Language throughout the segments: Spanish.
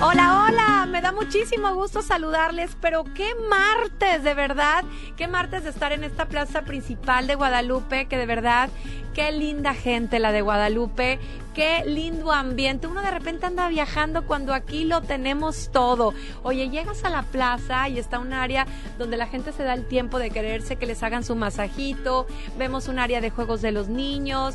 Hola, hola, me da muchísimo gusto saludarles, pero qué martes, de verdad, qué martes de estar en esta plaza principal de Guadalupe, que de verdad, qué linda gente la de Guadalupe, qué lindo ambiente. Uno de repente anda viajando cuando aquí lo tenemos todo. Oye, llegas a la plaza y está un área donde la gente se da el tiempo de quererse que les hagan su masajito, vemos un área de juegos de los niños,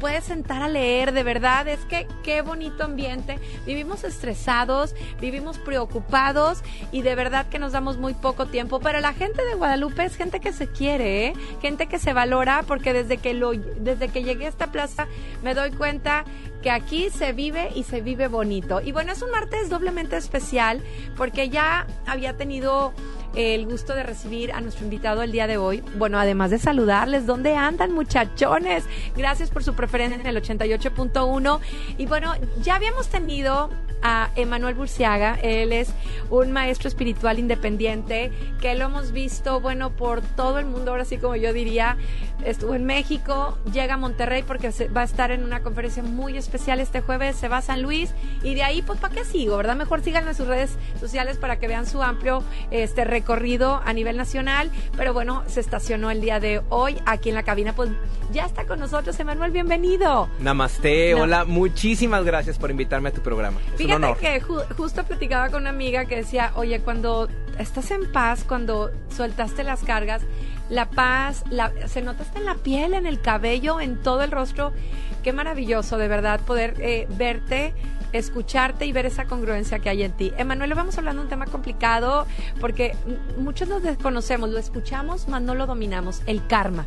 puedes sentar a leer, de verdad, es que qué bonito ambiente. Vivimos estresados, vivimos preocupados y de verdad que nos damos muy poco tiempo. Pero la gente de Guadalupe es gente que se quiere, ¿eh? gente que se valora, porque desde que, lo, desde que llegué a esta plaza me doy cuenta que aquí se vive y se vive bonito. Y bueno, es un martes doblemente especial porque ya había tenido el gusto de recibir a nuestro invitado el día de hoy. Bueno, además de saludarles, ¿dónde andan muchachones? Gracias por su preferencia en el 88.1. Y bueno, ya habíamos tenido a Emanuel Burciaga. Él es un maestro espiritual independiente que lo hemos visto, bueno, por todo el mundo. Ahora sí, como yo diría, estuvo en México, llega a Monterrey porque va a estar en una conferencia muy especial este jueves, se va a San Luis y de ahí, pues, ¿para qué sigo, verdad? Mejor síganme en sus redes sociales para que vean su amplio este recorrido a nivel nacional. Pero bueno, se estacionó el día de hoy aquí en la cabina. Pues ya está con nosotros, Emanuel, bienvenido. Namaste, hola, muchísimas gracias por invitarme a tu programa. Fíjate que justo platicaba con una amiga que decía, oye, cuando estás en paz, cuando soltaste las cargas, la paz, la, se nota hasta en la piel, en el cabello, en todo el rostro. Qué maravilloso, de verdad, poder eh, verte escucharte y ver esa congruencia que hay en ti. Emanuel, vamos hablando de un tema complicado porque muchos nos desconocemos, lo escuchamos, mas no lo dominamos, el karma.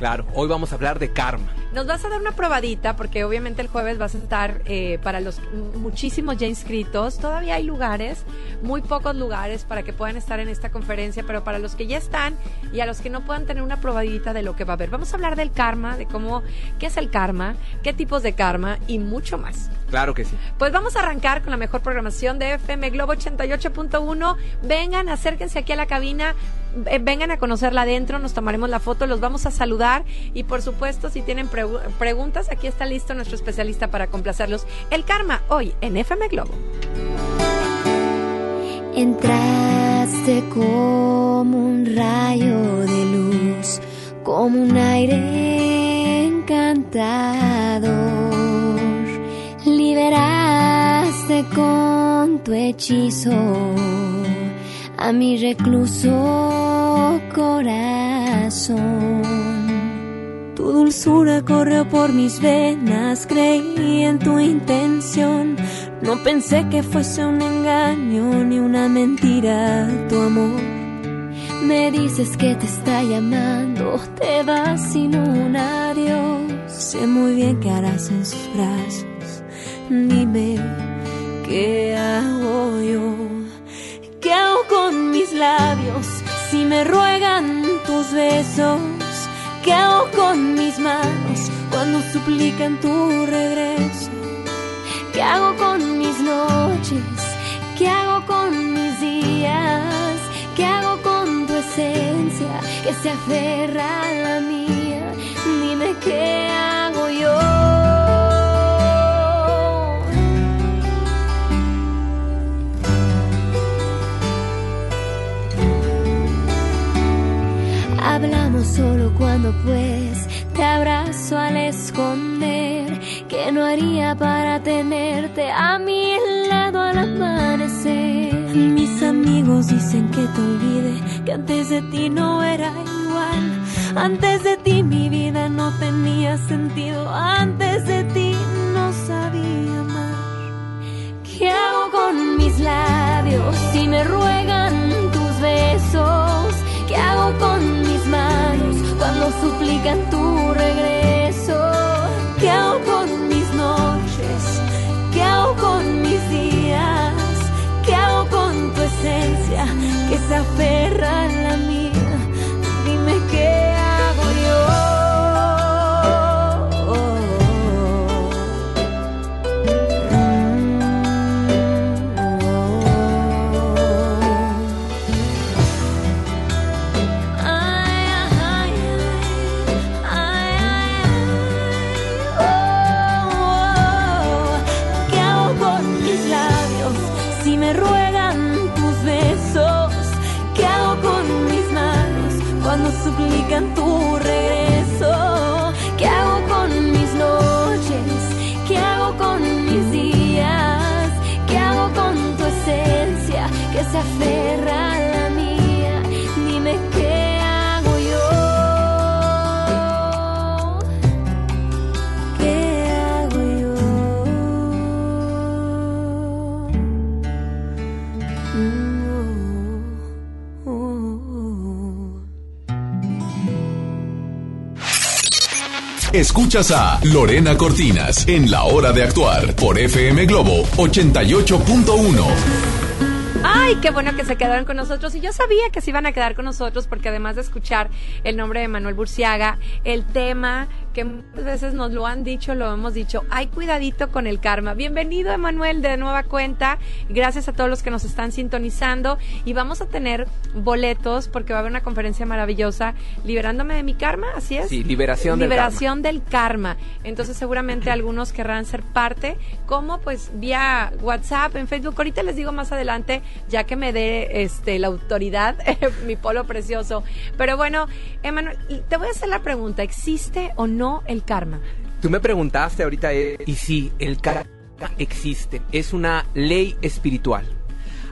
Claro, hoy vamos a hablar de karma. Nos vas a dar una probadita porque obviamente el jueves vas a estar eh, para los muchísimos ya inscritos. Todavía hay lugares, muy pocos lugares para que puedan estar en esta conferencia, pero para los que ya están y a los que no puedan tener una probadita de lo que va a haber. Vamos a hablar del karma, de cómo, qué es el karma, qué tipos de karma y mucho más. Claro que sí. Pues vamos a arrancar con la mejor programación de FM Globo 88.1. Vengan, acérquense aquí a la cabina, eh, vengan a conocerla adentro, nos tomaremos la foto, los vamos a saludar y por supuesto si tienen preguntas, aquí está listo nuestro especialista para complacerlos. El karma, hoy en FM Globo. Entraste como un rayo de luz, como un aire encantador. Liberaste con tu hechizo a mi recluso corazón. Tu dulzura corrió por mis venas, creí en tu intención. No pensé que fuese un engaño ni una mentira tu amor. Me dices que te está llamando, te vas sin un adiós. Sé muy bien que harás en sus brazos. Dime, ¿qué hago yo? ¿Qué hago con mis labios si me ruegan tus besos? ¿Qué hago con mis manos cuando suplican tu regreso? ¿Qué hago con mis noches? ¿Qué hago con mis días? ¿Qué hago con tu esencia que se aferra a la mía? Dime qué hago solo cuando pues te abrazo al esconder que no haría para tenerte a mi lado al amanecer. Mis amigos dicen que te olvide, que antes de ti no era igual. Antes de ti mi vida no tenía sentido, antes de ti no sabía amar. ¿Qué hago con mis labios si me ruegan tus besos? ¿Qué hago con cuando suplican tu regreso? ¿Qué hago con mis noches? ¿Qué hago con mis días? ¿Qué hago con tu esencia que se aferra a la mía? Cuando A Lorena Cortinas en La Hora de Actuar por FM Globo 88.1. Ay, qué bueno que se quedaron con nosotros. Y yo sabía que se iban a quedar con nosotros porque además de escuchar el nombre de Manuel Burciaga, el tema que muchas veces nos lo han dicho, lo hemos dicho, hay cuidadito con el karma. Bienvenido, Emanuel, de nueva cuenta. Gracias a todos los que nos están sintonizando. Y vamos a tener boletos porque va a haber una conferencia maravillosa, Liberándome de mi karma, así es. Sí, liberación del Liberación del karma. Entonces seguramente algunos querrán ser parte, como pues vía WhatsApp, en Facebook. Ahorita les digo más adelante, ya que me dé este la autoridad, mi polo precioso. Pero bueno, Emanuel, te voy a hacer la pregunta, ¿existe o no el karma? Tú me preguntaste ahorita, eh, y sí, el karma existe, es una ley espiritual.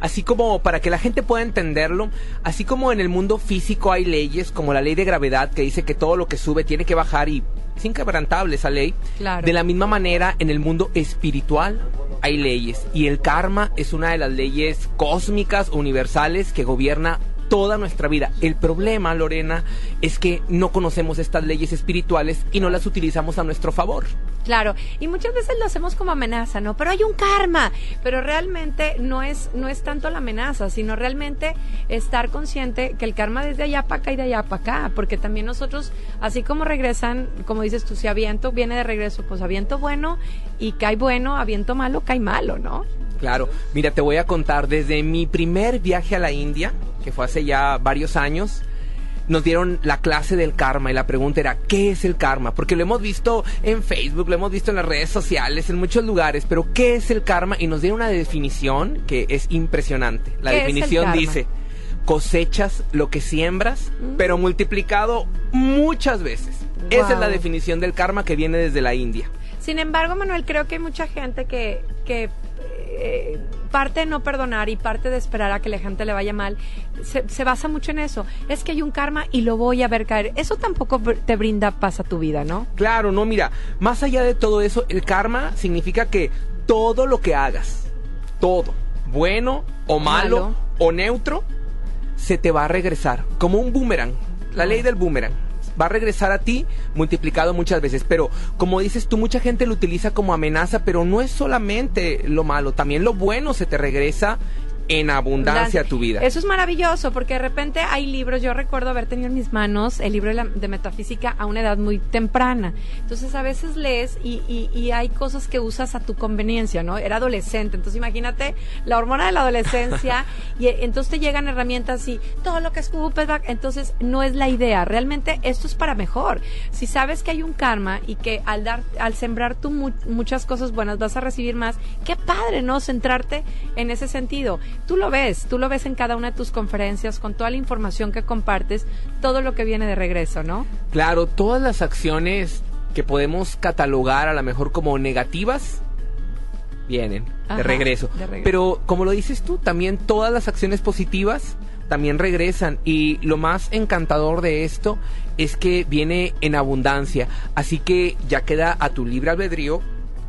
Así como para que la gente pueda entenderlo, así como en el mundo físico hay leyes como la ley de gravedad que dice que todo lo que sube tiene que bajar y es inquebrantable esa ley. Claro. De la misma manera, en el mundo espiritual hay leyes y el karma es una de las leyes cósmicas, universales que gobierna toda nuestra vida. El problema, Lorena, es que no conocemos estas leyes espirituales y no las utilizamos a nuestro favor. Claro, y muchas veces lo hacemos como amenaza, ¿no? Pero hay un karma, pero realmente no es no es tanto la amenaza, sino realmente estar consciente que el karma desde allá para acá y de allá para acá, porque también nosotros, así como regresan, como dices tú, si aviento viene de regreso, pues aviento bueno y cae bueno, aviento malo, cae malo, ¿no? Claro, mira, te voy a contar desde mi primer viaje a la India, que fue hace ya varios años, nos dieron la clase del karma y la pregunta era, ¿qué es el karma? Porque lo hemos visto en Facebook, lo hemos visto en las redes sociales, en muchos lugares, pero ¿qué es el karma? Y nos dieron una definición que es impresionante. La ¿Qué es el definición dice, cosechas lo que siembras, pero multiplicado muchas veces. Esa es la definición del karma que viene desde la India. Sin embargo, Manuel, creo que hay mucha gente que, que eh, parte de no perdonar y parte de esperar a que la gente le vaya mal, se, se basa mucho en eso. Es que hay un karma y lo voy a ver caer. Eso tampoco te brinda paz a tu vida, ¿no? Claro, no, mira, más allá de todo eso, el karma significa que todo lo que hagas, todo, bueno o malo, Malo. o neutro, se te va a regresar, como un boomerang, la ley del boomerang. Va a regresar a ti multiplicado muchas veces, pero como dices tú, mucha gente lo utiliza como amenaza, pero no es solamente lo malo, también lo bueno se te regresa en abundancia a tu vida. Eso es maravilloso porque de repente hay libros, yo recuerdo haber tenido en mis manos el libro de, la- de metafísica a una edad muy temprana. Entonces a veces lees y, y- y hay cosas que usas a tu conveniencia, ¿no? Era adolescente, entonces imagínate la hormona de la adolescencia y eh, entonces te llegan herramientas y todo lo que escupes, va- entonces no es la idea. Realmente esto es para mejor. Si sabes que hay un karma y que al dar, al sembrar tú mu- muchas cosas buenas vas a recibir más, qué padre, ¿no? Centrarte en ese sentido. Tú lo ves, tú lo ves en cada una de tus conferencias, con toda la información que compartes, todo lo que viene de regreso, ¿no? Claro, todas las acciones que podemos catalogar a lo mejor como negativas vienen Ajá, de, regreso. de regreso. Pero como lo dices tú, también todas las acciones positivas también regresan y lo más encantador de esto es que viene en abundancia. Así que ya queda a tu libre albedrío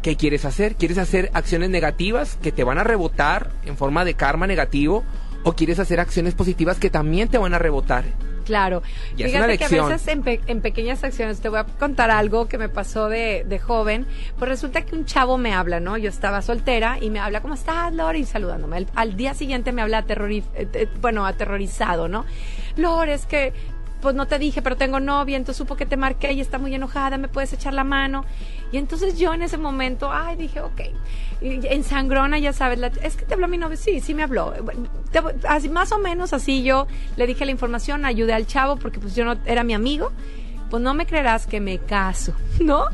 ¿Qué quieres hacer? ¿Quieres hacer acciones negativas que te van a rebotar en forma de karma negativo? ¿O quieres hacer acciones positivas que también te van a rebotar? Claro. Y Fíjate que a veces en, pe- en pequeñas acciones, te voy a contar algo que me pasó de, de joven, pues resulta que un chavo me habla, ¿no? Yo estaba soltera y me habla, ¿cómo estás, Lore? Y saludándome. Al, al día siguiente me habla aterrori- eh, eh, bueno, aterrorizado, ¿no? Lore, es que, pues no te dije, pero tengo novia, entonces supo que te marqué y está muy enojada, ¿me puedes echar la mano? Y entonces yo en ese momento, ay, dije, ok. Y en sangrona, ya sabes, la- es que te habló mi novio, sí, sí me habló. Así, más o menos así yo le dije la información, ayudé al chavo porque pues yo no era mi amigo. Pues no me creerás que me caso, ¿no?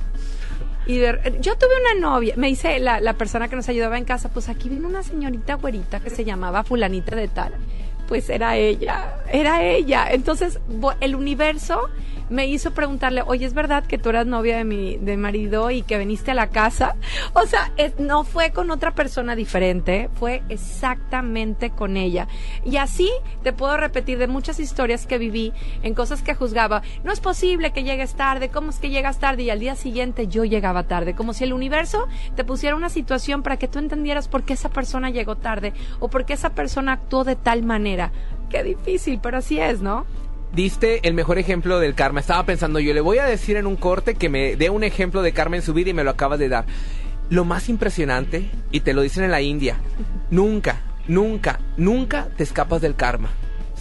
Y yo tuve una novia, me dice la, la persona que nos ayudaba en casa, pues aquí vino una señorita güerita que se llamaba fulanita de tal. Pues era ella, era ella. Entonces, el universo me hizo preguntarle, oye, ¿es verdad que tú eras novia de mi de marido y que viniste a la casa? O sea, no fue con otra persona diferente, fue exactamente con ella. Y así te puedo repetir de muchas historias que viví en cosas que juzgaba. No es posible que llegues tarde, ¿cómo es que llegas tarde? Y al día siguiente yo llegaba tarde, como si el universo te pusiera una situación para que tú entendieras por qué esa persona llegó tarde o por qué esa persona actuó de tal manera. Qué difícil, pero así es, ¿no? Diste el mejor ejemplo del karma. Estaba pensando, yo le voy a decir en un corte que me dé un ejemplo de karma en su vida y me lo acabas de dar. Lo más impresionante, y te lo dicen en la India, nunca, nunca, nunca te escapas del karma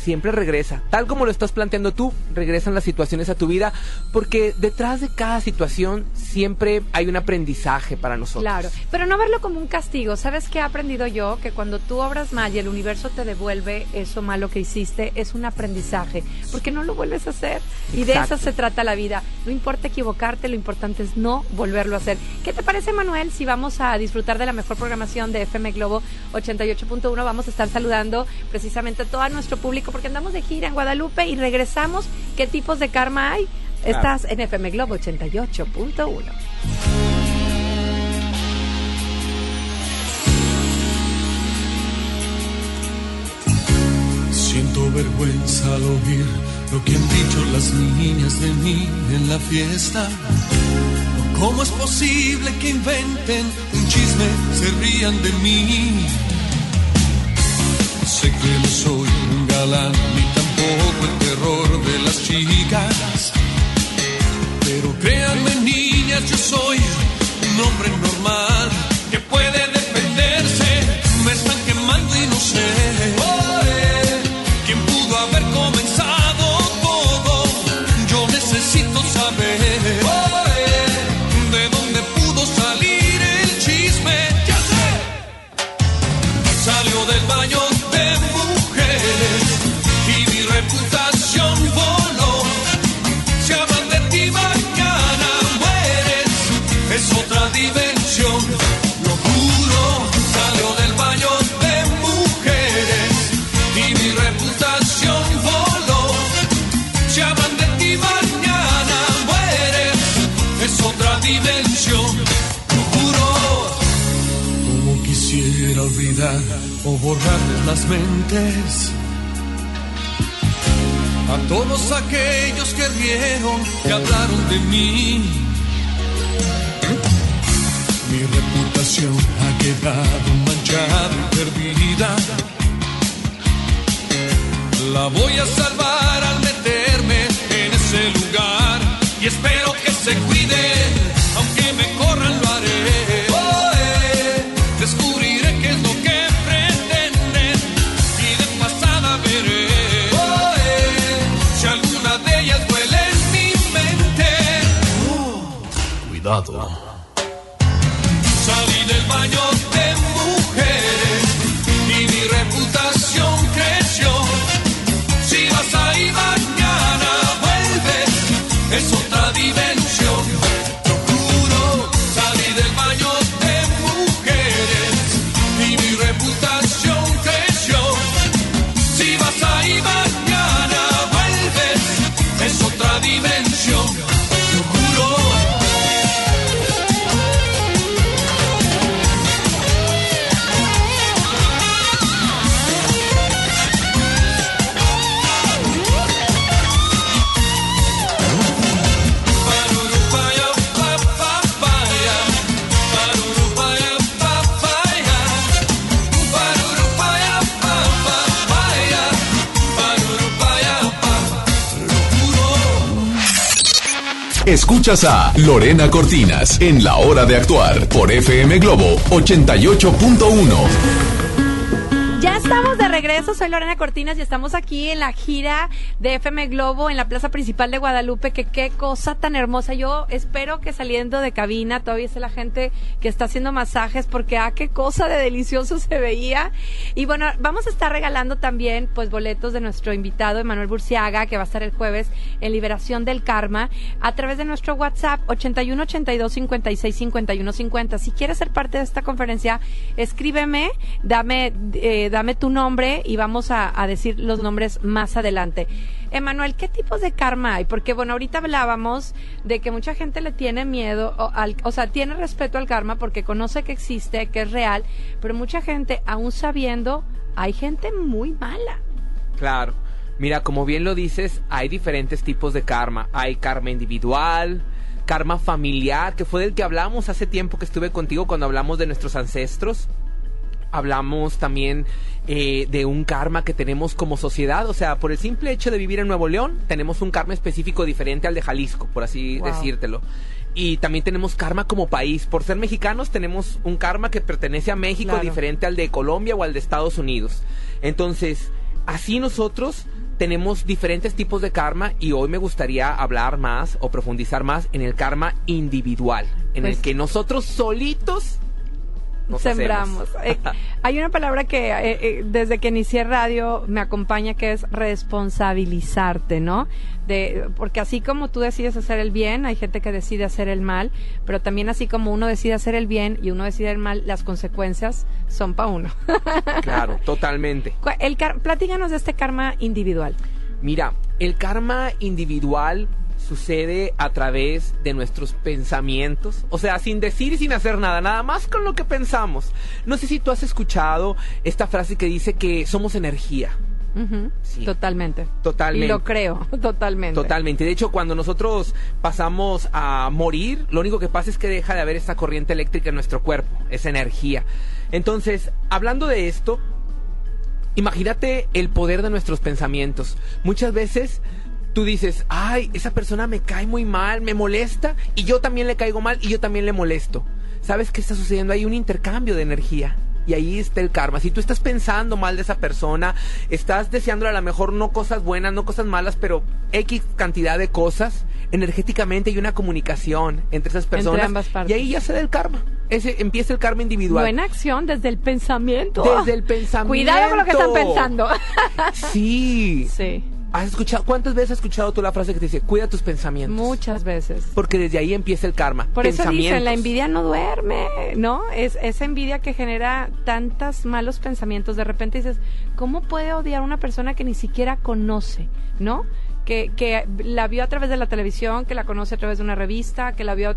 siempre regresa. Tal como lo estás planteando tú, regresan las situaciones a tu vida, porque detrás de cada situación siempre hay un aprendizaje para nosotros. Claro, pero no verlo como un castigo. ¿Sabes qué he aprendido yo? Que cuando tú obras mal y el universo te devuelve eso malo que hiciste, es un aprendizaje, porque no lo vuelves a hacer. Y de eso se trata la vida. No importa equivocarte, lo importante es no volverlo a hacer. ¿Qué te parece, Manuel, si vamos a disfrutar de la mejor programación de FM Globo 88.1? Vamos a estar saludando precisamente a todo nuestro público porque andamos de gira en Guadalupe y regresamos. ¿Qué tipos de karma hay? Estás en FM Globo 88.1. Siento vergüenza al oír lo que han dicho las niñas de mí en la fiesta. ¿Cómo es posible que inventen un chisme, se rían de mí? Sé que no soy un ni tampoco el terror de las chicas. Pero créanme, niñas, yo soy un hombre normal que puede defenderse. Me están quemando y no sé borrarles las mentes a todos aquellos que rieron y hablaron de mí. Mi reputación ha quedado manchada y perdida. La voy a salvar al meterme en ese lugar y espero que se cuide, だと。Escuchas a Lorena Cortinas en La Hora de Actuar por FM Globo 88.1. Regreso, soy Lorena Cortinas y estamos aquí en la gira de FM Globo en la plaza principal de Guadalupe, que qué cosa tan hermosa. Yo espero que saliendo de cabina todavía esté la gente que está haciendo masajes porque ah, qué cosa de delicioso se veía. Y bueno, vamos a estar regalando también pues boletos de nuestro invitado Emanuel Burciaga, que va a estar el jueves en Liberación del Karma, a través de nuestro WhatsApp 81 82 56 51 50. Si quieres ser parte de esta conferencia, escríbeme, dame eh, dame tu nombre y vamos a, decir los nombres más adelante. Emanuel, ¿qué tipos de karma hay? Porque, bueno, ahorita hablábamos de que mucha gente le tiene miedo, o, o sea, tiene respeto al karma porque conoce que existe, que es real, pero mucha gente, aún sabiendo, hay gente muy mala. Claro. Mira, como bien lo dices, hay diferentes tipos de karma. Hay karma individual, karma familiar, que fue del que hablamos hace tiempo que estuve contigo cuando hablamos de nuestros ancestros. Hablamos también eh, de un karma que tenemos como sociedad, o sea, por el simple hecho de vivir en Nuevo León, tenemos un karma específico diferente al de Jalisco, por así Wow. decírtelo. Y también tenemos karma como país. Por ser mexicanos tenemos un karma que pertenece a México Claro. diferente al de Colombia o al de Estados Unidos. Entonces, así nosotros tenemos diferentes tipos de karma y hoy me gustaría hablar más o profundizar más en el karma individual, en Pues- el que nosotros solitos nos Sembramos. Eh, hay una palabra que eh, eh, desde que inicié radio me acompaña que es responsabilizarte, ¿no? De, porque así como tú decides hacer el bien, hay gente que decide hacer el mal, pero también así como uno decide hacer el bien y uno decide el mal, las consecuencias son para uno. Claro, totalmente. El platíganos de este karma individual. Mira, el karma individual sucede a través de nuestros pensamientos, o sea, sin decir y sin hacer nada, nada más con lo que pensamos. No sé si tú has escuchado esta frase que dice que somos energía. Sí. Totalmente. Totalmente. Y lo creo, totalmente. Totalmente. De hecho, cuando nosotros pasamos a morir, lo único que pasa es que deja de haber esta corriente eléctrica en nuestro cuerpo, esa energía. Entonces, hablando de esto, imagínate el poder de nuestros pensamientos. Muchas veces tú dices, ay, esa persona me cae muy mal, me molesta, y yo también le caigo mal y yo también le molesto. ¿Sabes qué está sucediendo? Hay un intercambio de energía. Y ahí está el karma. Si tú estás pensando mal de esa persona, estás deseándole a lo mejor no cosas buenas, no cosas malas, pero X cantidad de cosas, energéticamente hay una comunicación entre esas personas. ambas partes. Y ahí ya se da el karma. Ese empieza el karma individual. Buena acción desde el pensamiento. Desde el pensamiento. Cuidado con lo que están pensando. Sí. sí, ¿Has escuchado, ¿Cuántas veces has escuchado tú la frase que te dice, cuida tus pensamientos? muchas veces. Porque desde ahí empieza el karma. Por eso dicen, la envidia no duerme, ¿no? Es esa envidia que genera tantos malos pensamientos. De repente dices, ¿cómo puede odiar a una persona que ni siquiera conoce, ¿no? Que, que la vio a través de la televisión, que la conoce a través de una revista, que la vio...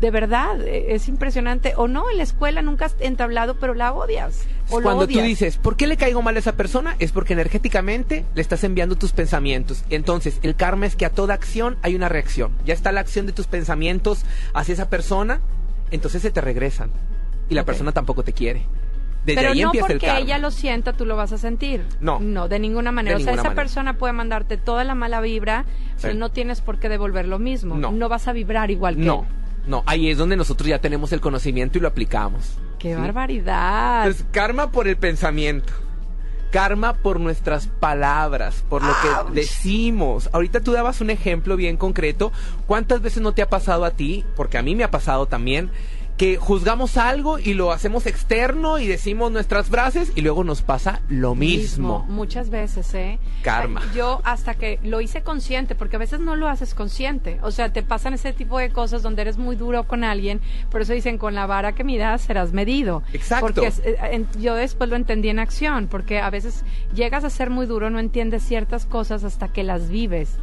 De verdad, eh, es impresionante. O no, en la escuela nunca has entablado, pero la odias. O Cuando tú dices, ¿por qué le caigo mal a esa persona? Es porque energéticamente le estás enviando tus pensamientos. Entonces, el karma es que a toda acción hay una reacción. Ya está la acción de tus pensamientos hacia esa persona, entonces se te regresan. Y la persona tampoco te quiere. Desde Pero ahí no empieza el porque karma. ella lo sienta, tú lo vas a sentir. No. No, de ninguna manera. De o sea, esa manera. persona puede mandarte toda la mala vibra, pero Sí. no tienes por qué devolver lo mismo. No. vas a vibrar igual que No, él. no, ahí es donde nosotros ya tenemos el conocimiento y lo aplicamos. ¡Qué ¿sí? barbaridad! Entonces, karma por el pensamiento. Karma por nuestras palabras, por lo que decimos. Ahorita tú dabas un ejemplo bien concreto. ¿Cuántas veces no te ha pasado a ti? Porque a mí me ha pasado también. Que juzgamos algo y lo hacemos externo y decimos nuestras frases y luego nos pasa lo mismo. Muchas veces, ¿eh? Karma. Yo hasta que lo hice consciente, porque a veces no lo haces consciente. O sea, te pasan ese tipo de cosas donde eres muy duro con alguien. Por eso dicen, con la vara que midas serás medido. Exacto. Porque eh, en- yo después lo entendí en acción, porque a veces llegas a ser muy duro, no entiendes ciertas cosas hasta que las vives.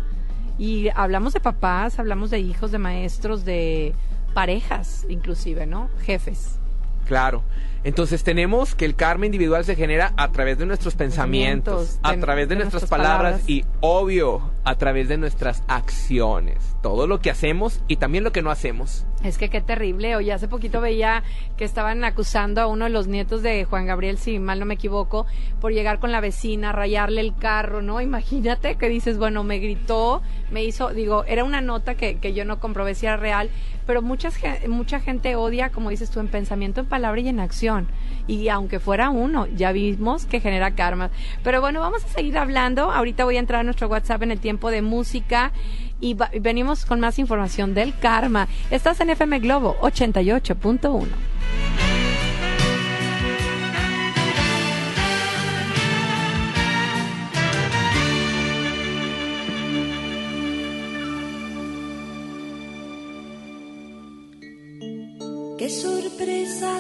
Y hablamos de papás, hablamos de hijos, de maestros, de parejas, inclusive, ¿no? Jefes. Claro. Entonces tenemos que el karma individual se genera a través de nuestros pensamientos, a través de, de nuestras, nuestras palabras, palabras. y obvio a través de nuestras acciones. Todo lo que hacemos y también lo que no hacemos. Es que qué terrible. Oye, hace poquito veía que estaban acusando a uno de los nietos de Juan Gabriel, si mal no me equivoco, por llegar con la vecina, rayarle el carro, ¿no? Imagínate que dices, bueno, me gritó, me hizo, digo, era una nota que, que yo no comprobé si era real, pero muchas, mucha gente odia, como dices tú, en pensamiento, en palabra y en acción. Y aunque fuera uno, ya vimos que genera karma. Pero bueno, vamos a seguir hablando. Ahorita voy a entrar a nuestro WhatsApp en el tiempo de música y venimos con más información del karma. Estás en FM Globo 88.1.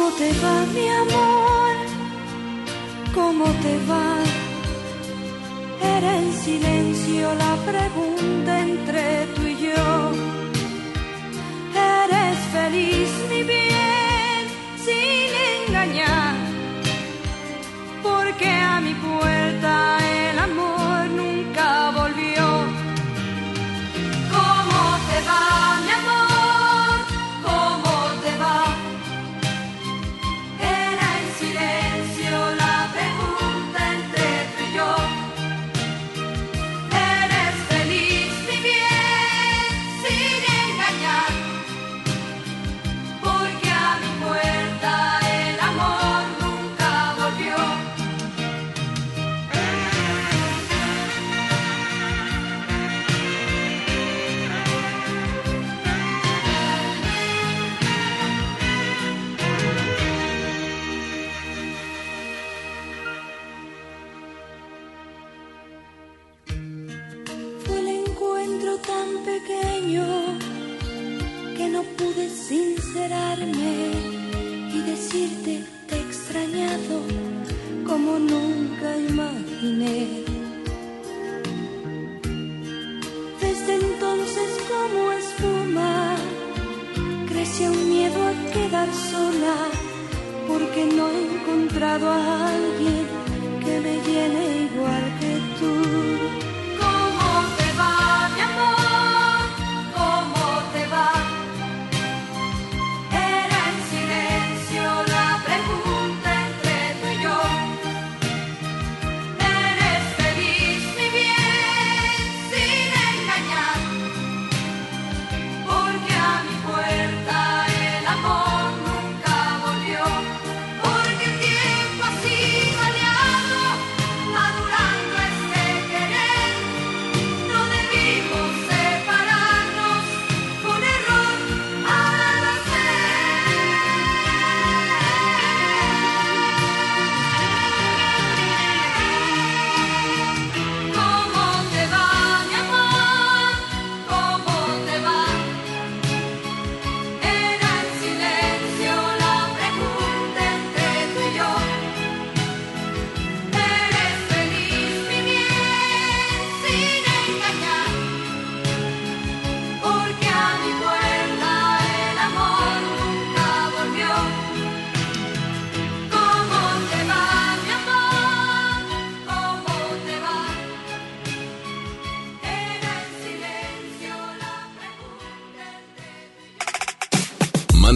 ¿Cómo te va, mi amor? ¿Cómo te va? Era en silencio la pregunta entre tú y yo. ¿Eres feliz,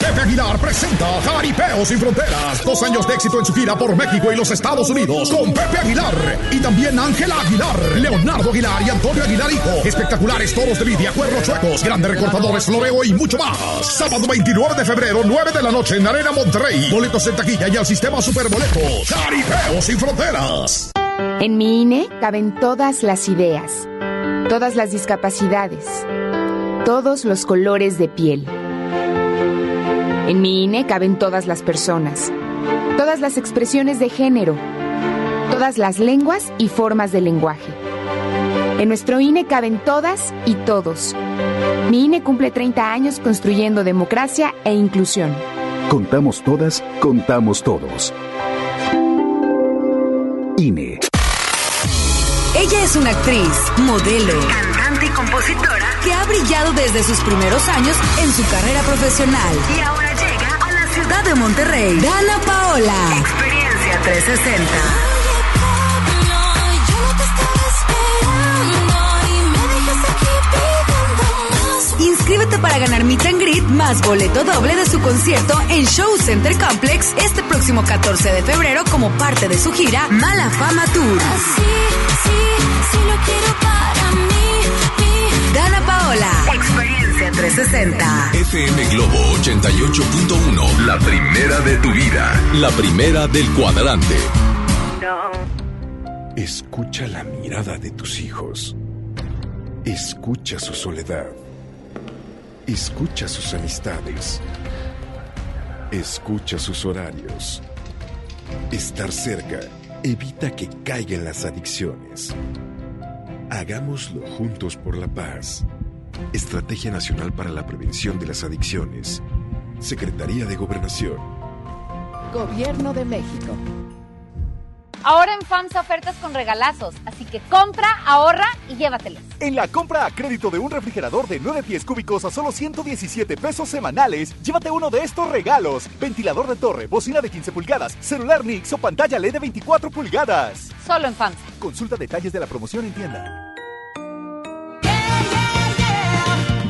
Pepe Aguilar presenta Jaripeo sin Fronteras. Dos años de éxito en su gira por México y los Estados Unidos con Pepe Aguilar. Y también Ángela Aguilar, Leonardo Aguilar y Antonio Aguilar Hijo. Espectaculares toros de lidia, cuernos chuecos, grandes recortadores, floreo y mucho más. Sábado 29 de febrero, 9 de la noche en Arena Monterrey. Boletos en taquilla y al sistema Superboletos. Jaripeo sin Fronteras. En mi INE caben todas las ideas, todas las discapacidades, todos los colores de piel. En mi INE caben todas las personas, todas las expresiones de género, todas las lenguas y formas de lenguaje. En nuestro INE caben todas y todos. Mi INE cumple 30 años construyendo democracia e inclusión. Contamos todas, contamos todos. INE. Ella es una actriz, modelo, cantante y compositora que ha brillado desde sus primeros años en su carrera profesional. Y ahora ciudad de Monterrey. Dana Paola. Experiencia 360. Inscríbete para ganar Meet and Greet más boleto doble de su concierto en Show Center Complex este próximo 14 de febrero como parte de su gira Mala Fama Tour. Así, sí, quiero 960. FM Globo 88.1. La primera de tu vida. La primera del cuadrante. Escucha la mirada de tus hijos. Escucha su soledad. Escucha sus amistades. Escucha sus horarios. Estar cerca evita que caigan las adicciones. Hagámoslo juntos por la paz. Estrategia Nacional para la Prevención de las Adicciones. Secretaría de Gobernación. Gobierno de México. Ahora en FAMSA ofertas con regalazos, así que compra, ahorra y llévatelos. En la compra a crédito de un refrigerador de 9 pies cúbicos a solo 117 pesos semanales, llévate uno de estos regalos. Ventilador de torre, bocina de 15 pulgadas, celular Nix o pantalla LED de 24 pulgadas. Solo en FAMSA. Consulta detalles de la promoción en tienda.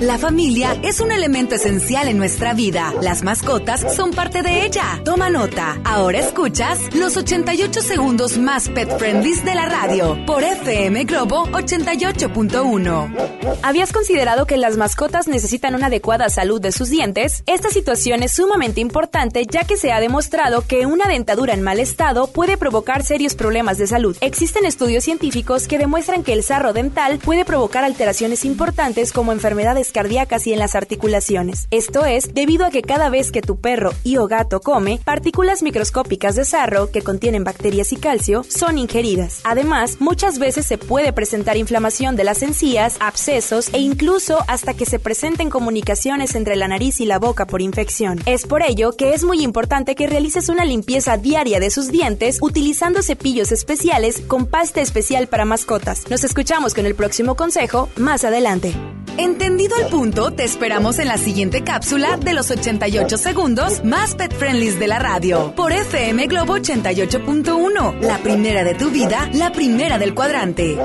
La familia es un elemento esencial en nuestra vida. Las mascotas son parte de ella. Toma nota. Ahora escuchas los 88 segundos más pet friendly de la radio por FM Globo 88.1. ¿Habías considerado que las mascotas necesitan una adecuada salud de sus dientes? Esta situación es sumamente importante ya que se ha demostrado que una dentadura en mal estado puede provocar serios problemas de salud. Existen estudios científicos que demuestran que el sarro dental puede provocar alteraciones importantes como enfermedades cardíacas y en las articulaciones. Esto es debido a que cada vez que tu perro y o gato come, partículas microscópicas de sarro que contienen bacterias y calcio son ingeridas. Además, muchas veces se puede presentar inflamación de las encías, abscesos e incluso hasta que se presenten comunicaciones entre la nariz y la boca por infección. Es por ello que es muy importante que realices una limpieza diaria de sus dientes utilizando cepillos especiales con pasta especial para mascotas. Nos escuchamos con el próximo consejo más adelante. Entendido el punto, te esperamos en la siguiente cápsula de los 88 segundos más pet friendlies de la radio por FM Globo 88.1, la primera de tu vida, la primera del cuadrante.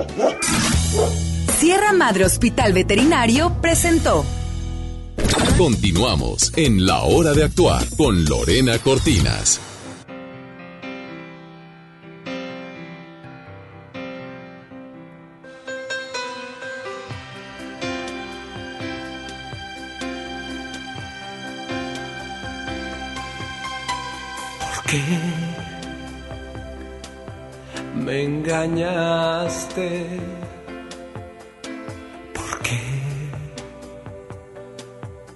Sierra Madre Hospital Veterinario presentó. Continuamos en La Hora de Actuar con Lorena Cortinas. Qué me engañaste? ¿Por qué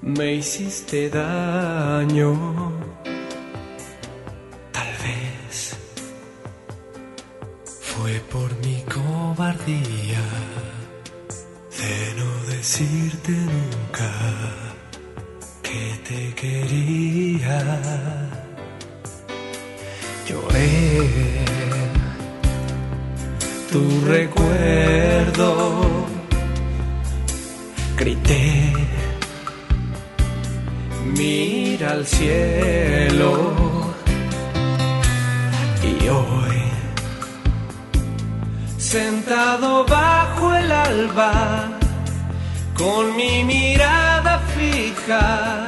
me hiciste daño? Tal vez fue por mi cobardía de no decirte nunca que te quería. Lloré. Tu recuerdo, grité, mira al cielo. Y hoy, sentado bajo el alba, con mi mirada fija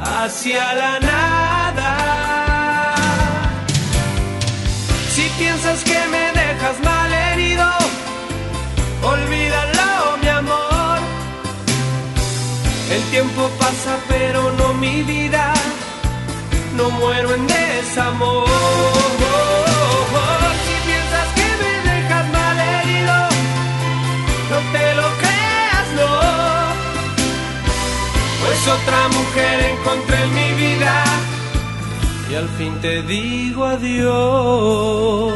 hacia la nada. Piensas que me dejas mal herido, olvídalo, mi amor. El tiempo pasa, pero no mi vida. No muero en desamor. Si piensas que me dejas mal herido, no te lo creas, no. Pues otra mujer encontré en mi vida y al fin te digo adiós.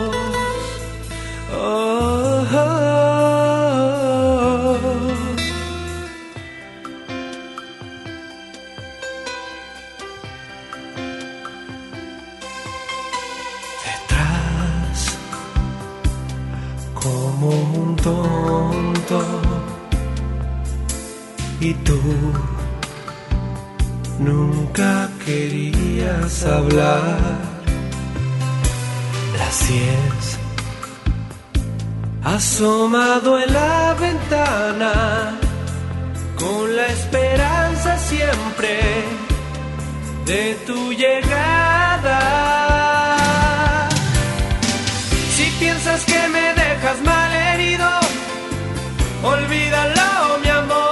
Detrás, como un tonto, y tú Nunca querías hablar. Así es. Asomado en la ventana, con la esperanza siempre de tu llegada. Si piensas que me dejas mal herido, olvídalo, mi amor.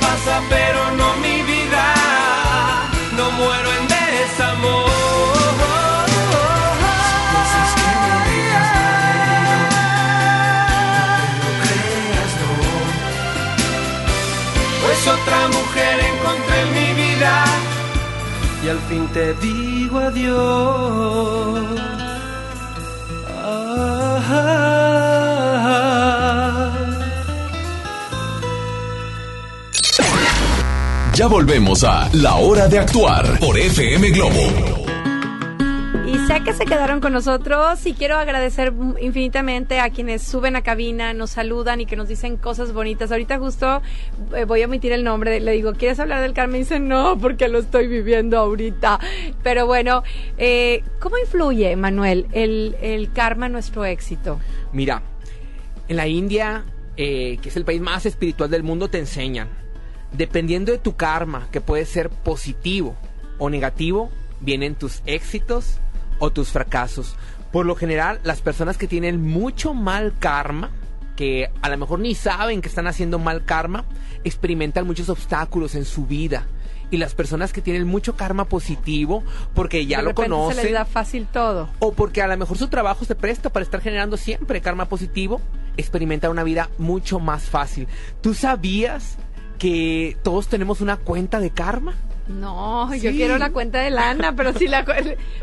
Pasa pero no mi vida, no muero en desamor. Pues otra mujer encontré en mi vida y al fin te digo adiós. Ah, Ya volvemos a La Hora de Actuar por FM Globo. Y sé que se quedaron con nosotros y quiero agradecer infinitamente a quienes suben a cabina, nos saludan y que nos dicen cosas bonitas. Ahorita justo eh, voy a omitir el nombre, le digo, ¿quieres hablar del Carmen? Y dice, no, porque lo estoy viviendo ahorita. Pero bueno, eh, ¿cómo influye, Manuel, el, el karma en nuestro éxito? Mira, en la India, eh, que es el país más espiritual del mundo, te enseñan, dependiendo de tu karma, que puede ser positivo o negativo, vienen tus éxitos o tus fracasos. Por lo general, las personas que tienen mucho mal karma, que a lo mejor ni saben que están haciendo mal karma, experimentan muchos obstáculos en su vida. Y las personas que tienen mucho karma positivo, porque ya De lo conocen, Se les da fácil todo. o porque a lo mejor su trabajo se presta para estar generando siempre karma positivo, experimentan una vida mucho más fácil. ¿Tú sabías que todos tenemos una cuenta de karma? No, yo quiero la cuenta de lana, pero si la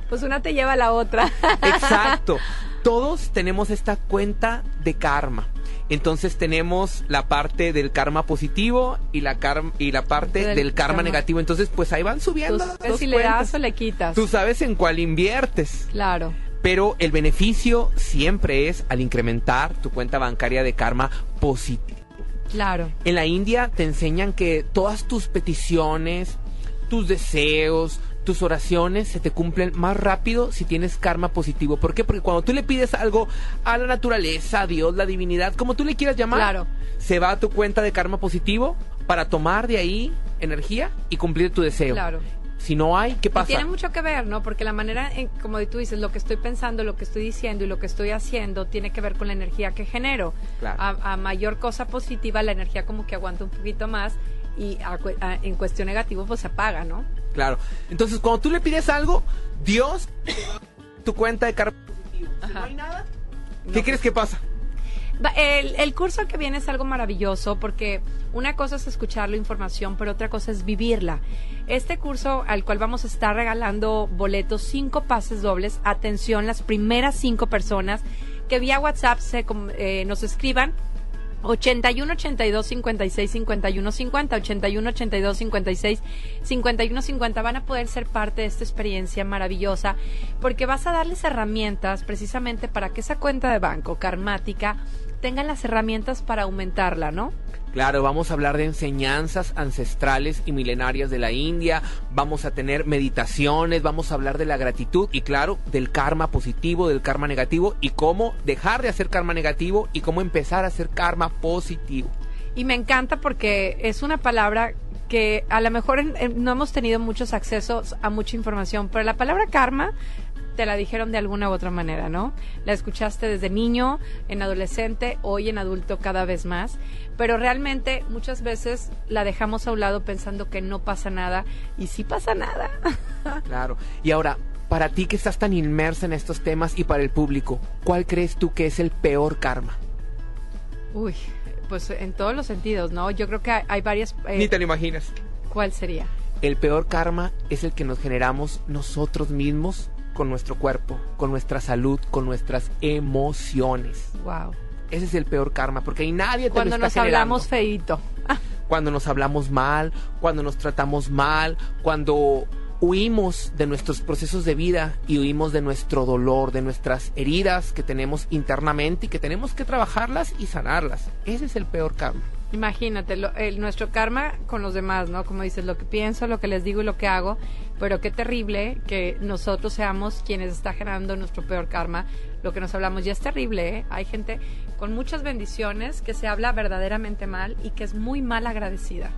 pues una te lleva a la otra. Exacto. Todos tenemos esta cuenta de karma. Entonces tenemos la parte del karma positivo y la karma, y la parte Del del, karma, karma. negativo. Entonces, pues ahí van subiendo Tú sabes si le das o le quitas. Tú sabes en cuál inviertes. Claro. Pero el beneficio siempre es al incrementar tu cuenta bancaria de karma positivo. Claro. En la India te enseñan que todas tus peticiones, tus deseos, tus oraciones se te cumplen más rápido si tienes karma positivo. ¿Por qué? Porque cuando tú le pides algo a la naturaleza, a Dios, la divinidad, como tú le quieras llamar, Claro. se va a tu cuenta de karma positivo para tomar de ahí energía y cumplir tu deseo. Claro. Si no hay, ¿qué Y pasa? tiene mucho que ver, ¿no? Porque la manera, en, como tú dices, lo que estoy pensando, lo que estoy diciendo y lo que estoy haciendo tiene que ver con la energía que genero. Claro. A, a mayor cosa positiva, la energía como que aguanta un poquito más y a a- en cuestión negativa, pues se apaga, ¿no? Claro. Entonces, cuando tú le pides algo, Dios te va a tu cuenta de positivo. Si no hay nada, ¿qué crees que pasa? El, el curso que viene es algo maravilloso porque una cosa es escuchar la información, pero otra cosa es vivirla. Este curso al cual vamos a estar regalando boletos, cinco pases dobles, atención, las primeras cinco personas que vía WhatsApp se, eh, nos escriban 81 82 56 51 50 81 82 56 51 50 van a poder ser parte de esta experiencia maravillosa porque vas a darles herramientas precisamente para que esa cuenta de banco karmática tenga las herramientas para aumentarla, ¿no? Claro, vamos a hablar de enseñanzas ancestrales y milenarias de la India, vamos a tener meditaciones, vamos a hablar de la gratitud y claro, del karma positivo, del karma negativo y cómo dejar de hacer karma negativo y cómo empezar a hacer karma positivo. Y me encanta porque es una palabra que a lo mejor en- en- no hemos tenido muchos accesos a mucha información, pero la palabra karma te la dijeron de alguna u otra manera, ¿no? La escuchaste desde niño, en adolescente, hoy en adulto cada vez más, pero realmente muchas veces la dejamos a un lado pensando que no pasa nada y sí pasa nada. Claro. Y ahora, para ti que estás tan inmersa en estos temas y para el público, ¿cuál crees tú que es el peor karma? Uy, pues en todos los sentidos, ¿no? Yo creo que hay, hay varias... eh, Ni te lo imaginas. ¿Cuál sería? El peor karma es el que nos generamos nosotros mismos con nuestro cuerpo, con nuestra salud, con nuestras emociones. Wow. Ese es el peor karma, porque ahí nadie te Cuando lo está nos generando. hablamos feíto. Cuando nos hablamos mal, cuando nos tratamos mal, cuando huimos de nuestros procesos de vida y huimos de nuestro dolor, de nuestras heridas que tenemos internamente y que tenemos que trabajarlas y sanarlas. Ese es el peor karma. Imagínate, lo- el- nuestro karma con los demás, ¿no? Como dices, lo que pienso, lo que les digo y lo que hago, pero qué terrible que nosotros seamos quienes está generando nuestro peor karma. Lo que nos hablamos ya es terrible, ¿eh? Hay gente con muchas bendiciones que se habla verdaderamente mal y que es muy mal agradecida.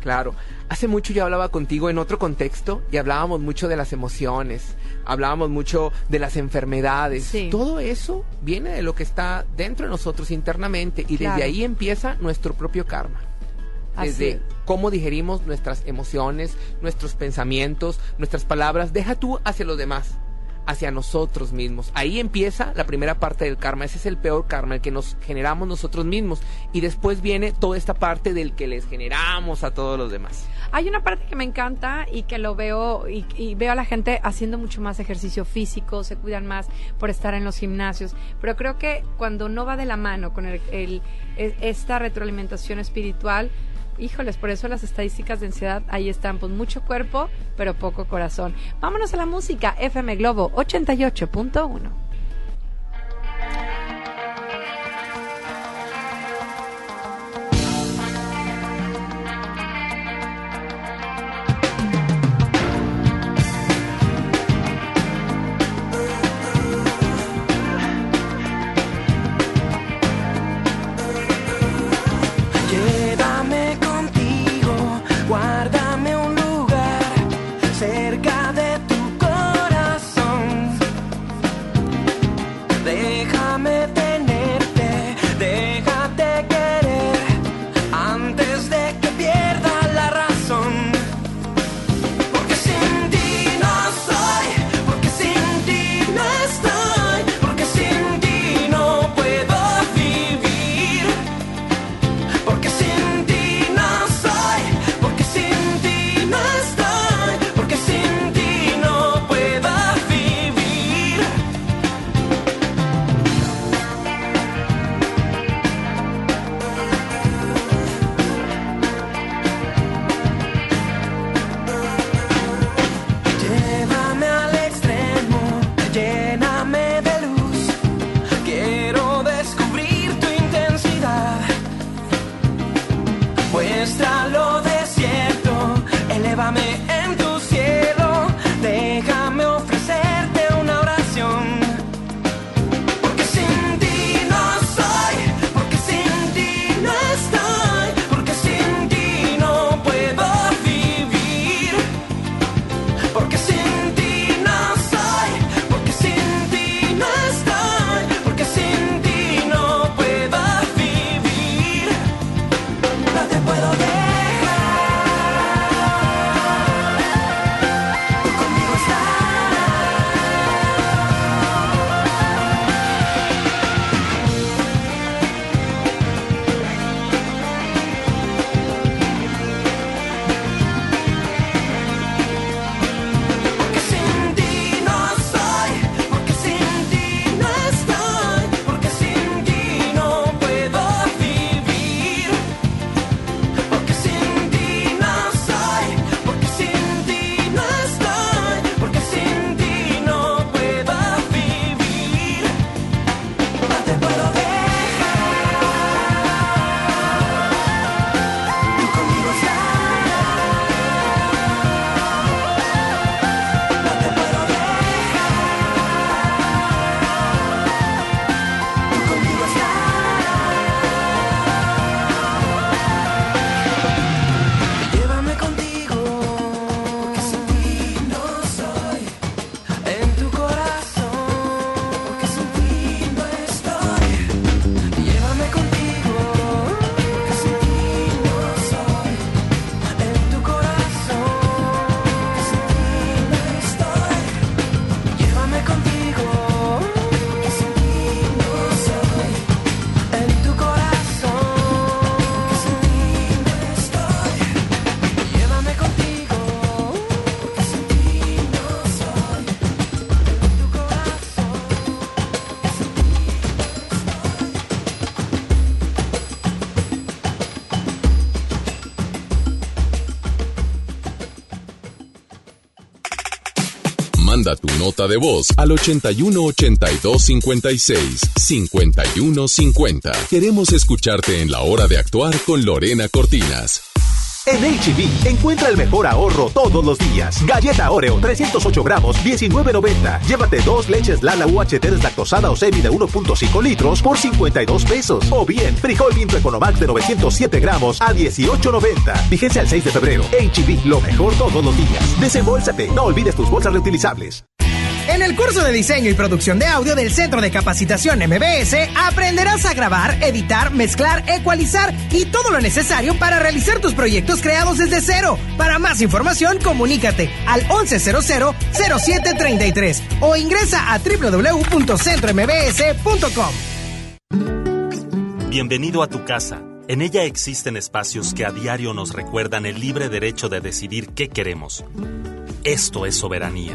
Claro, hace mucho yo hablaba contigo en otro contexto y hablábamos mucho de las emociones, hablábamos mucho de las enfermedades. Todo eso viene de lo que está dentro de nosotros internamente y Claro. desde ahí empieza nuestro propio karma. Así Desde es. cómo digerimos nuestras emociones, nuestros pensamientos, nuestras palabras, deja tú hacia los demás, hacia nosotros mismos. Ahí empieza la primera parte del karma, ese es el peor karma, el que nos generamos nosotros mismos. Y después viene toda esta parte del que les generamos a todos los demás. Hay una parte que me encanta y que lo veo y, y veo a la gente haciendo mucho más ejercicio físico, se cuidan más por estar en los gimnasios, pero creo que cuando no va de la mano con el, el- e- esta retroalimentación espiritual, híjoles, por eso las estadísticas de ansiedad ahí están, pues mucho cuerpo, pero poco corazón. Vámonos a la música, FM Globo 88.1. de voz al 81 82 56 51 50. Queremos escucharte en la hora de actuar con Lorena Cortinas. En HB, encuentra el mejor ahorro todos los días. Galleta Oreo, 308 gramos, 19.90. Llévate dos leches Lala UHT deslactosada o semi de 1.5 litros por 52 pesos. O bien, frijol Vinto Economax de 907 gramos a 18.90. Vigencia el 6 de febrero. HB, lo mejor todos los días. Desembolsate, no olvides tus bolsas reutilizables. En el curso de diseño y producción de audio del Centro de Capacitación MBS aprenderás a grabar, editar, mezclar, ecualizar y todo lo necesario para realizar tus proyectos creados desde cero. Para más información, comunícate al 1100-0733 o ingresa a www.centrombs.com. Bienvenido a tu casa. En ella existen espacios que a diario nos recuerdan el libre derecho de decidir qué queremos. Esto es soberanía.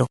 dinero.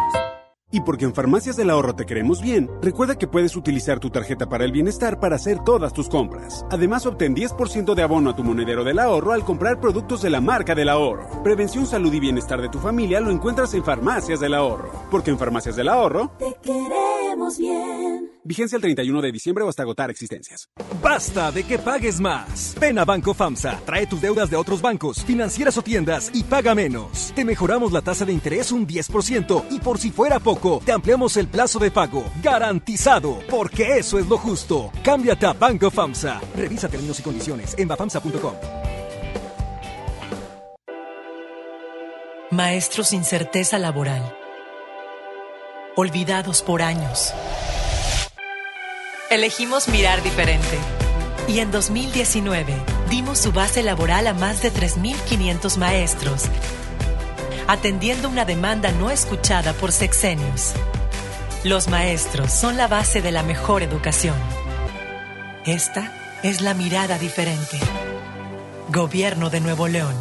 Bye. Y porque en Farmacias del Ahorro te queremos bien, recuerda que puedes utilizar tu tarjeta para el bienestar para hacer todas tus compras. Además, obtén 10% de abono a tu monedero del ahorro al comprar productos de la marca del ahorro. Prevención, salud y bienestar de tu familia lo encuentras en Farmacias del Ahorro. Porque en Farmacias del Ahorro te queremos bien. Vigencia el 31 de diciembre o hasta agotar existencias. Basta de que pagues más. Ven a Banco FAMSA, trae tus deudas de otros bancos, financieras o tiendas y paga menos. Te mejoramos la tasa de interés un 10% y por si fuera poco, te ampliamos el plazo de pago. Garantizado, porque eso es lo justo. Cámbiate a Banco FAMSA. Revisa términos y condiciones en bafamsa.com. Maestros sin certeza laboral. Olvidados por años. Elegimos mirar diferente. Y en 2019 dimos su base laboral a más de 3.500 maestros, atendiendo una demanda no escuchada por sexenios. Los maestros son la base de la mejor educación. Esta es la mirada diferente. Gobierno de Nuevo León.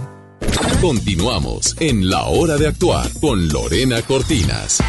Continuamos en La Hora de Actuar con Lorena Cortinas.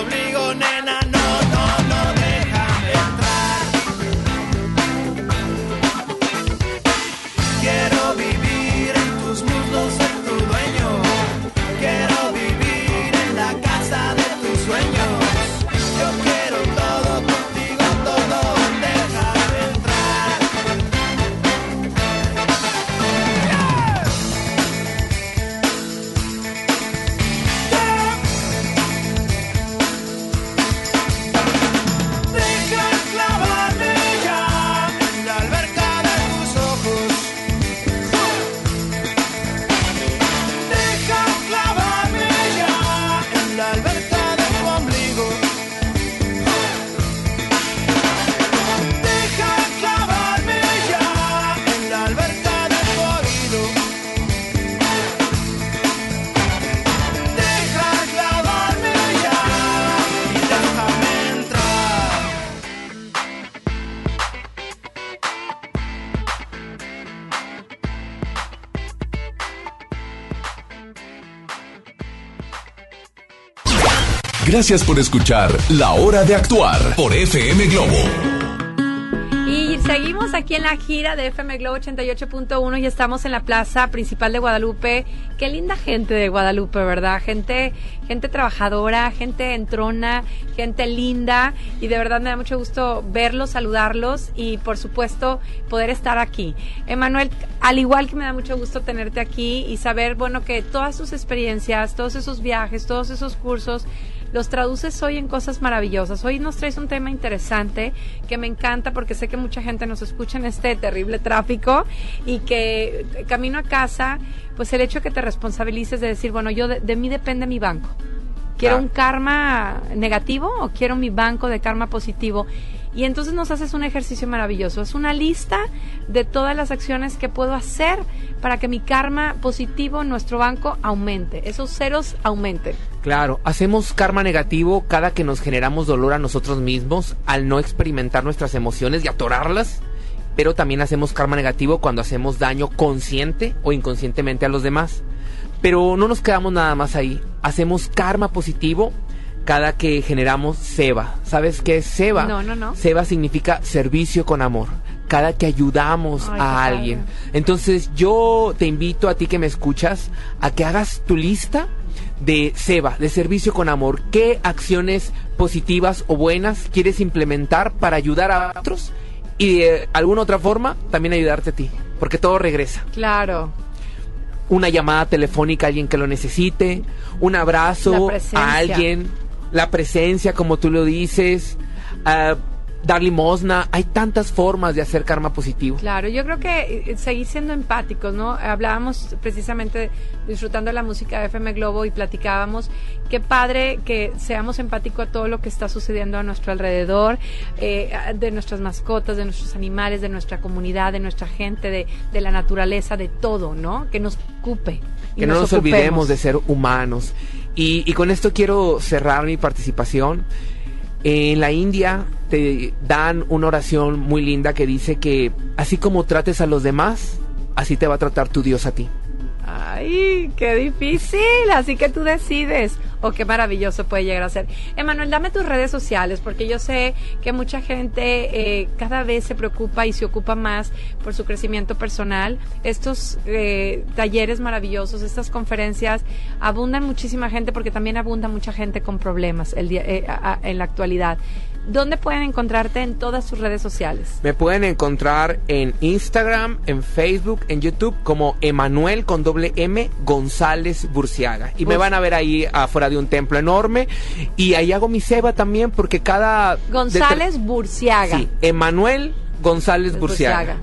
me Gracias por escuchar La Hora de Actuar por FM Globo. Y seguimos aquí en la gira de FM Globo 88.1 y estamos en la plaza principal de Guadalupe. Qué linda gente de Guadalupe, ¿verdad? Gente, gente trabajadora, gente entrona, gente linda y de verdad me da mucho gusto verlos, saludarlos y por supuesto poder estar aquí. Emanuel, al igual que me da mucho gusto tenerte aquí y saber, bueno, que todas sus experiencias, todos esos viajes, todos esos cursos los traduces hoy en cosas maravillosas. Hoy nos traes un tema interesante que me encanta porque sé que mucha gente nos escucha en este terrible tráfico y que camino a casa, pues el hecho de que te responsabilices de decir, bueno, yo de, mí depende mi banco. ¿Quiero un karma negativo o quiero mi banco de karma positivo? Y entonces nos haces un ejercicio maravilloso. Es una lista de todas las acciones que puedo hacer para que mi karma positivo en nuestro banco aumente, esos ceros aumenten. Claro, hacemos karma negativo cada que nos generamos dolor a nosotros mismos al no experimentar nuestras emociones y atorarlas, pero también hacemos karma negativo cuando hacemos daño consciente o inconscientemente a los demás. Pero no nos quedamos nada más ahí, hacemos karma positivo cada que generamos Seba. ¿Sabes qué es Seba? No, no, no. Seba significa servicio con amor. Cada que ayudamos a alguien. Entonces yo te invito a ti que me escuchas a que hagas tu lista de Seba, de servicio con amor. ¿Qué acciones positivas o buenas quieres implementar para ayudar a otros? Y de alguna otra forma también ayudarte a ti. Porque todo regresa. Claro una llamada telefónica a alguien que lo necesite, un abrazo a alguien la presencia, como tú lo dices, uh, dar limosna, hay tantas formas de hacer karma positivo. Claro, yo creo que eh, seguir siendo empáticos, ¿no? Hablábamos precisamente disfrutando la música de FM Globo y platicábamos qué padre que seamos empáticos a todo lo que está sucediendo a nuestro alrededor, eh, de nuestras mascotas, de nuestros animales, de nuestra comunidad, de nuestra gente, de, de la naturaleza, de todo, ¿no? Que nos ocupe. que no nos olvidemos de ser humanos. Y, y con esto quiero cerrar mi participación. En la India te dan una oración muy linda que dice que así como trates a los demás, así te va a tratar tu Dios a ti. Ay, qué difícil. Así que tú decides. O qué maravilloso puede llegar a ser. Emanuel, dame tus redes sociales, porque yo sé que mucha gente eh, cada vez se preocupa y se ocupa más por su crecimiento personal. Estos eh, talleres maravillosos, estas conferencias, abundan muchísima gente porque también abunda mucha gente con problemas el día, eh, en la actualidad. ¿Dónde pueden encontrarte en todas sus redes sociales? Me pueden encontrar en Instagram, en Facebook, en YouTube como Emanuel con doble M González Burciaga. Y me van a ver ahí afuera de un templo enorme. Y ahí hago mi ceba también porque cada... González Burciaga. Sí, Emanuel González Burciaga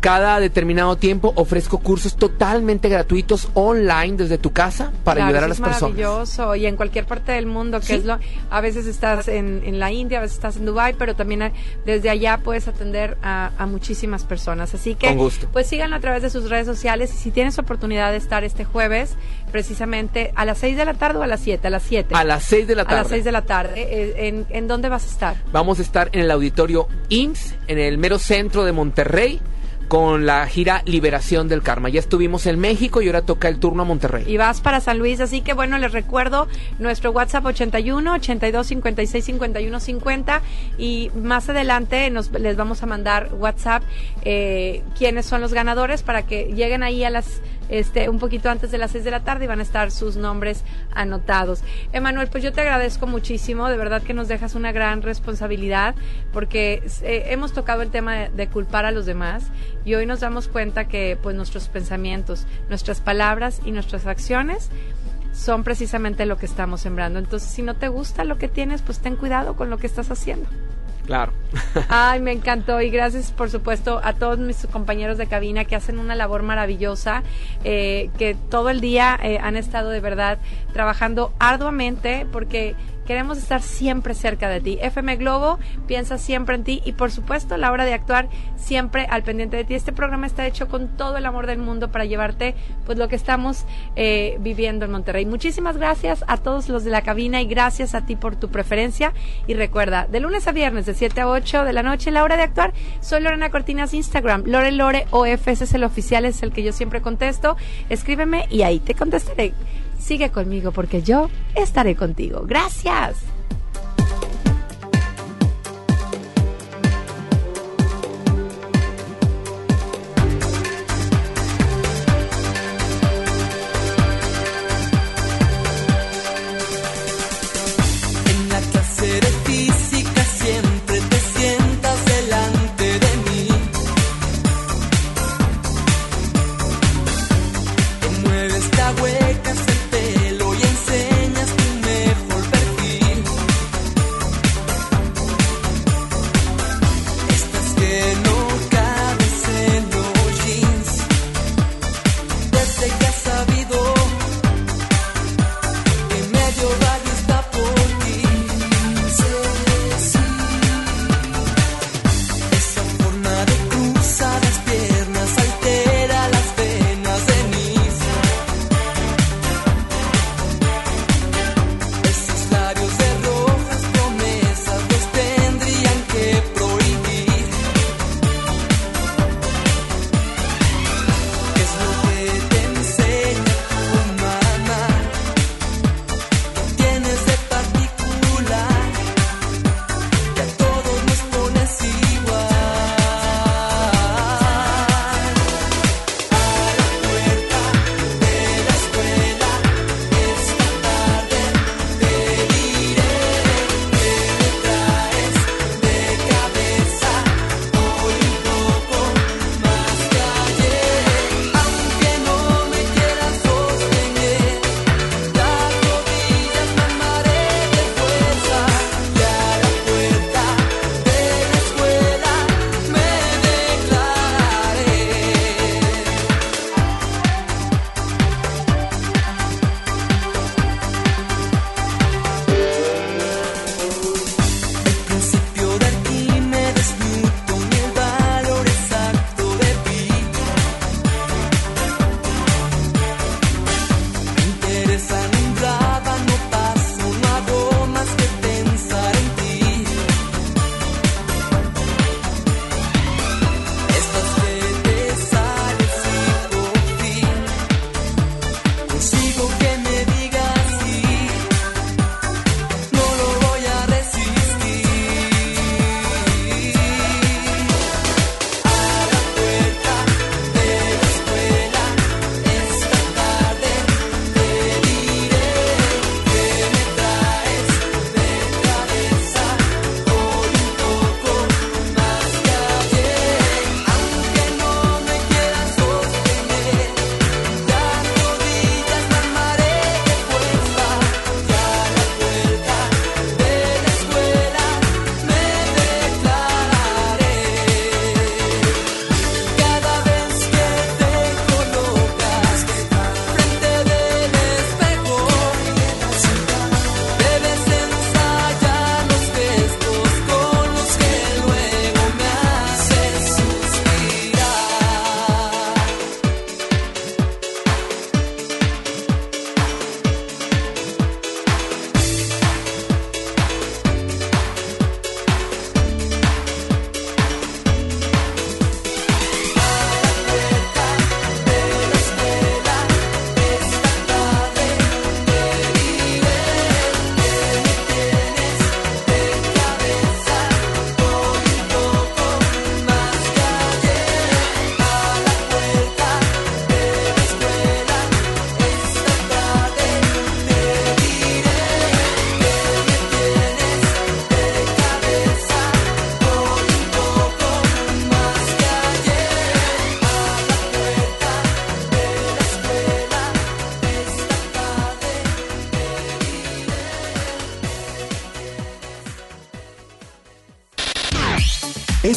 cada determinado tiempo ofrezco cursos totalmente gratuitos online desde tu casa para ayudar a las es personas. Maravilloso y en cualquier parte del mundo, que es lo a veces estás en, en, la India, a veces estás en Dubai, pero también eh, desde allá puedes atender a, a, muchísimas personas. Así que pues síganlo a través de sus redes sociales y si tienes oportunidad de estar este jueves precisamente a las 6 de la tarde o a las 7, a las 7. A las 6 de la tarde. A las 6 de la tarde. ¿En, ¿En dónde vas a estar? Vamos a estar en el auditorio IMSS en el mero centro de Monterrey con la gira Liberación del Karma. Ya estuvimos en México y ahora toca el turno a Monterrey. Y vas para San Luis, así que bueno, les recuerdo nuestro WhatsApp 81 82 56 51 50 y más adelante nos les vamos a mandar WhatsApp eh, quiénes son los ganadores para que lleguen ahí a las este, un poquito antes de las 6 de la tarde y van a estar sus nombres anotados. Emanuel, pues yo te agradezco muchísimo, de verdad que nos dejas una gran responsabilidad porque eh, hemos tocado el tema de, de, culpar a los demás y hoy nos damos cuenta que pues nuestros pensamientos, nuestras palabras y nuestras acciones son precisamente lo que estamos sembrando. Entonces, si no te gusta lo que tienes, pues ten cuidado con lo que estás haciendo. Claro. Ay, me encantó y gracias por supuesto a todos mis compañeros de cabina que hacen una labor maravillosa, eh, que todo el día eh, han estado de verdad trabajando arduamente porque Queremos estar siempre cerca de ti. FM Globo piensa siempre en ti y por supuesto la hora de actuar siempre al pendiente de ti. Este programa está hecho con todo el amor del mundo para llevarte pues lo que estamos eh, viviendo en Monterrey. Muchísimas gracias a todos los de la cabina y gracias a ti por tu preferencia. Y recuerda, de lunes a viernes de 7 a 8 de la noche, la hora de actuar, soy Lorena Cortinas Instagram, Lore Lore es el oficial, es el que yo siempre contesto. Escríbeme y ahí te contestaré. Sigue conmigo porque yo estaré contigo. Gracias.